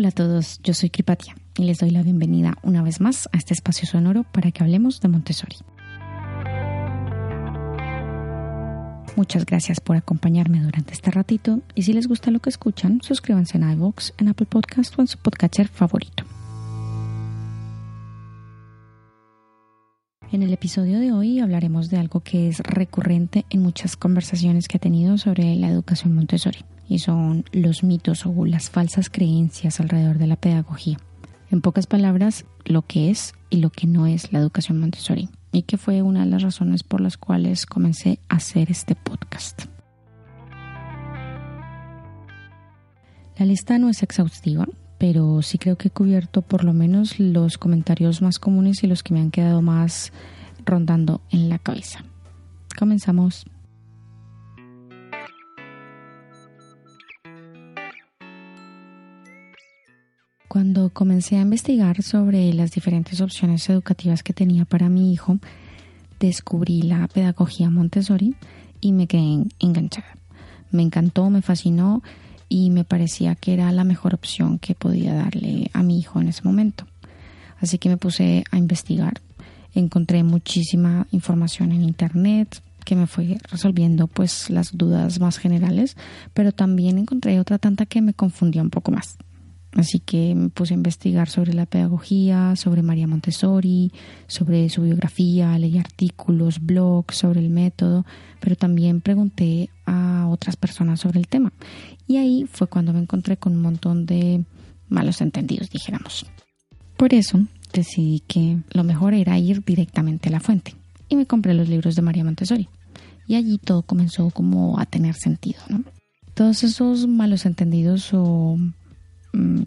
Hola a todos, yo soy Kripatia y les doy la bienvenida una vez más a este espacio sonoro para que hablemos de Montessori. Muchas gracias por acompañarme durante este ratito y si les gusta lo que escuchan, suscríbanse en iVoox, en Apple Podcast o en su podcatcher favorito. En el episodio de hoy hablaremos de algo que es recurrente en muchas conversaciones que he tenido sobre la educación Montessori y son los mitos o las falsas creencias alrededor de la pedagogía. En pocas palabras, lo que es y lo que no es la educación Montessori y que fue una de las razones por las cuales comencé a hacer este podcast. La lista no es exhaustiva, pero sí creo que he cubierto por lo menos los comentarios más comunes y los que me han quedado más rondando en la cabeza. Comenzamos. Cuando comencé a investigar sobre las diferentes opciones educativas que tenía para mi hijo, descubrí la pedagogía Montessori y me quedé enganchada. Me encantó, me fascinó y me parecía que era la mejor opción que podía darle a mi hijo en ese momento. Así que me puse a investigar. Encontré muchísima información en internet que me fue resolviendo pues las dudas más generales, pero también encontré otra tanta que me confundía un poco más. Así que me puse a investigar sobre la pedagogía, sobre María Montessori, sobre su biografía, leí artículos, blogs sobre el método, pero también pregunté a otras personas sobre el tema. Y ahí fue cuando me encontré con un montón de malos entendidos, dijéramos. Por eso decidí que lo mejor era ir directamente a la fuente y me compré los libros de María Montessori. Y allí todo comenzó como a tener sentido, ¿no? Todos esos malos entendidos o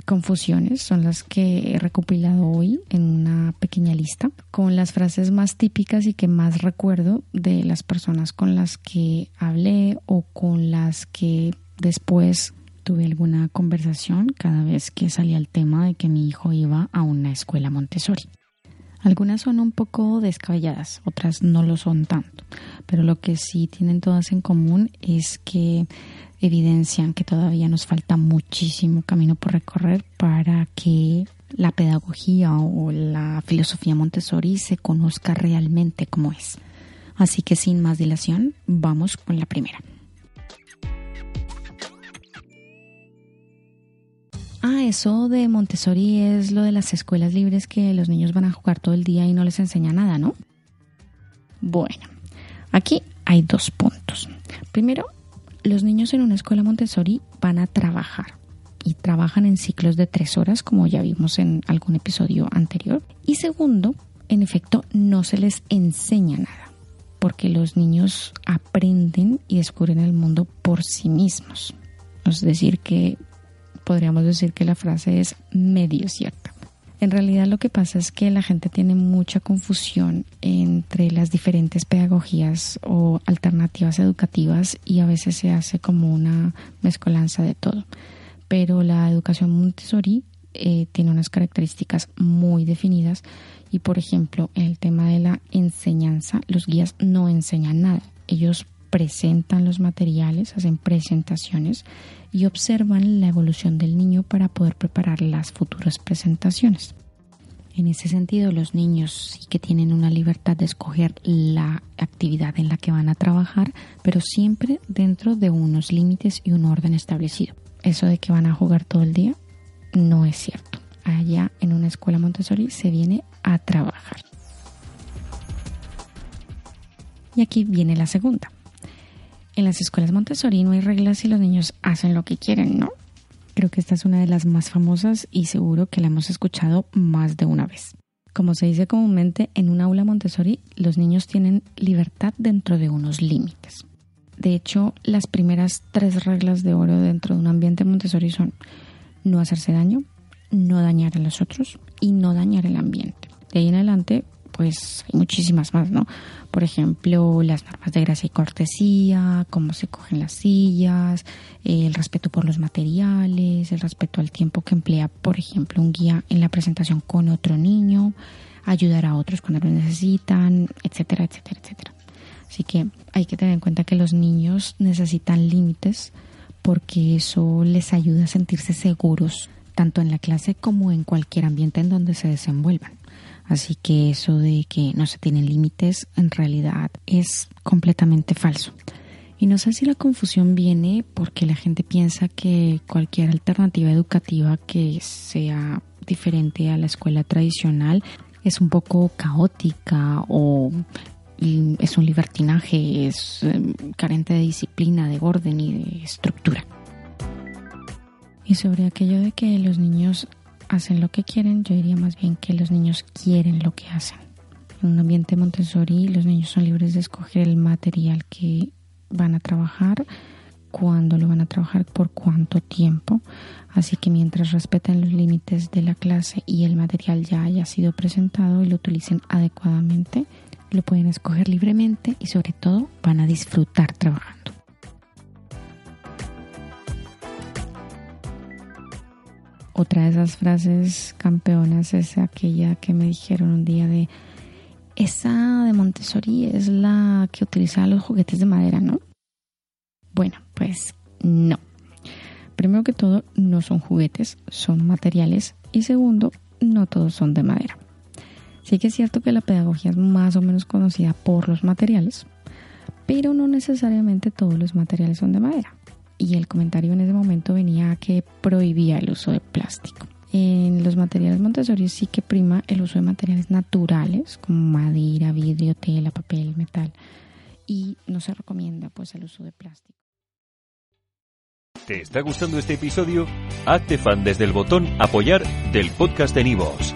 confusiones son las que he recopilado hoy en una pequeña lista con las frases más típicas y que más recuerdo de las personas con las que hablé o con las que después tuve alguna conversación cada vez que salía el tema de que mi hijo iba a una escuela Montessori. Algunas son un poco descabelladas, otras no lo son tanto, pero lo que sí tienen todas en común es que evidencian que todavía nos falta muchísimo camino por recorrer para que la pedagogía o la filosofía Montessori se conozca realmente como es. Así que sin más dilación, vamos con la primera. Ah, eso de Montessori es lo de las escuelas libres que los niños van a jugar todo el día y no les enseña nada, ¿no? Bueno, aquí hay dos puntos. Primero, los niños en una escuela Montessori van a trabajar y trabajan en ciclos de tres horas, como ya vimos en algún episodio anterior. Y segundo, en efecto, no se les enseña nada, porque los niños aprenden y descubren el mundo por sí mismos. Es decir, que podríamos decir que la frase es medio cierta. En realidad lo que pasa es que la gente tiene mucha confusión entre las diferentes pedagogías o alternativas educativas y a veces se hace como una mezcolanza de todo. Pero la educación Montessori eh, tiene unas características muy definidas y por ejemplo en el tema de la enseñanza los guías no enseñan nada. Ellos presentan los materiales, hacen presentaciones y observan la evolución del niño para poder preparar las futuras presentaciones. En ese sentido, los niños sí que tienen una libertad de escoger la actividad en la que van a trabajar, pero siempre dentro de unos límites y un orden establecido. Eso de que van a jugar todo el día no es cierto. Allá en una escuela Montessori se viene a trabajar. Y aquí viene la segunda. En las escuelas Montessori no hay reglas y los niños hacen lo que quieren, ¿no? Creo que esta es una de las más famosas y seguro que la hemos escuchado más de una vez. Como se dice comúnmente, en un aula Montessori los niños tienen libertad dentro de unos límites. De hecho, las primeras tres reglas de oro dentro de un ambiente Montessori son no hacerse daño, no dañar a los otros y no dañar el ambiente. De ahí en adelante, pues hay muchísimas más, ¿no? Por ejemplo, las normas de gracia y cortesía, cómo se cogen las sillas, el respeto por los materiales, el respeto al tiempo que emplea, por ejemplo, un guía en la presentación con otro niño, ayudar a otros cuando lo necesitan, etcétera, etcétera, etcétera. Así que hay que tener en cuenta que los niños necesitan límites porque eso les ayuda a sentirse seguros tanto en la clase como en cualquier ambiente en donde se desenvuelvan. Así que eso de que no se tienen límites en realidad es completamente falso. Y no sé si la confusión viene porque la gente piensa que cualquier alternativa educativa que sea diferente a la escuela tradicional es un poco caótica o es un libertinaje, es em, carente de disciplina, de orden y de estructura. Y sobre aquello de que los niños hacen lo que quieren, yo diría más bien que los niños quieren lo que hacen. En un ambiente Montessori los niños son libres de escoger el material que van a trabajar, cuándo lo van a trabajar, por cuánto tiempo. Así que mientras respeten los límites de la clase y el material ya haya sido presentado y lo utilicen adecuadamente, lo pueden escoger libremente y sobre todo van a disfrutar trabajando. Otra de esas frases campeonas es aquella que me dijeron un día de esa de Montessori es la que utiliza los juguetes de madera, ¿no? Bueno, pues no. Primero que todo, no son juguetes, son materiales. Y segundo, no todos son de madera. Sí que es cierto que la pedagogía es más o menos conocida por los materiales, pero no necesariamente todos los materiales son de madera. Y el comentario en ese momento venía a que prohibía el uso de plástico. En los materiales Montessori sí que prima el uso de materiales naturales como madera, vidrio, tela, papel, metal y no se recomienda pues el uso de plástico. ¿Te está gustando este episodio? Hazte fan desde el botón apoyar del podcast de Nivos.